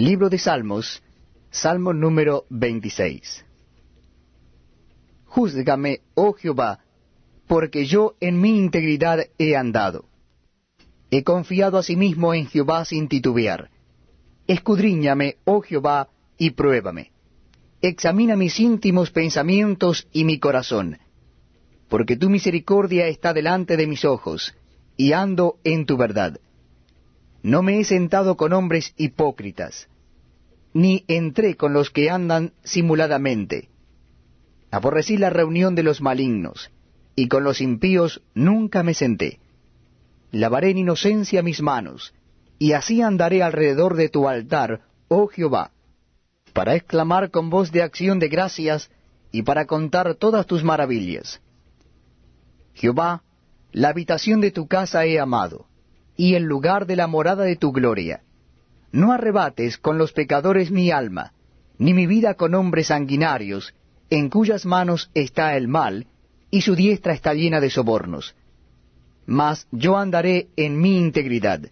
Libro de Salmos, Salmo número 26. Júzgame, oh Jehová, porque yo en mi integridad he andado. He confiado asimismo en Jehová sin titubear. Escudriñame, oh Jehová, y pruébame. Examina mis íntimos pensamientos y mi corazón, porque tu misericordia está delante de mis ojos, y ando en tu verdad. No me he sentado con hombres hipócritas, ni entré con los que andan simuladamente. Aborrecí la reunión de los malignos, y con los impíos nunca me senté. Lavaré en inocencia mis manos, y así andaré alrededor de tu altar, oh Jehová, para exclamar con voz de acción de gracias y para contar todas tus maravillas. Jehová, la habitación de tu casa he amado, y el lugar de la morada de tu gloria. No arrebates con los pecadores mi alma, ni mi vida con hombres sanguinarios, en cuyas manos está el mal, y su diestra está llena de sobornos. Mas yo andaré en mi integridad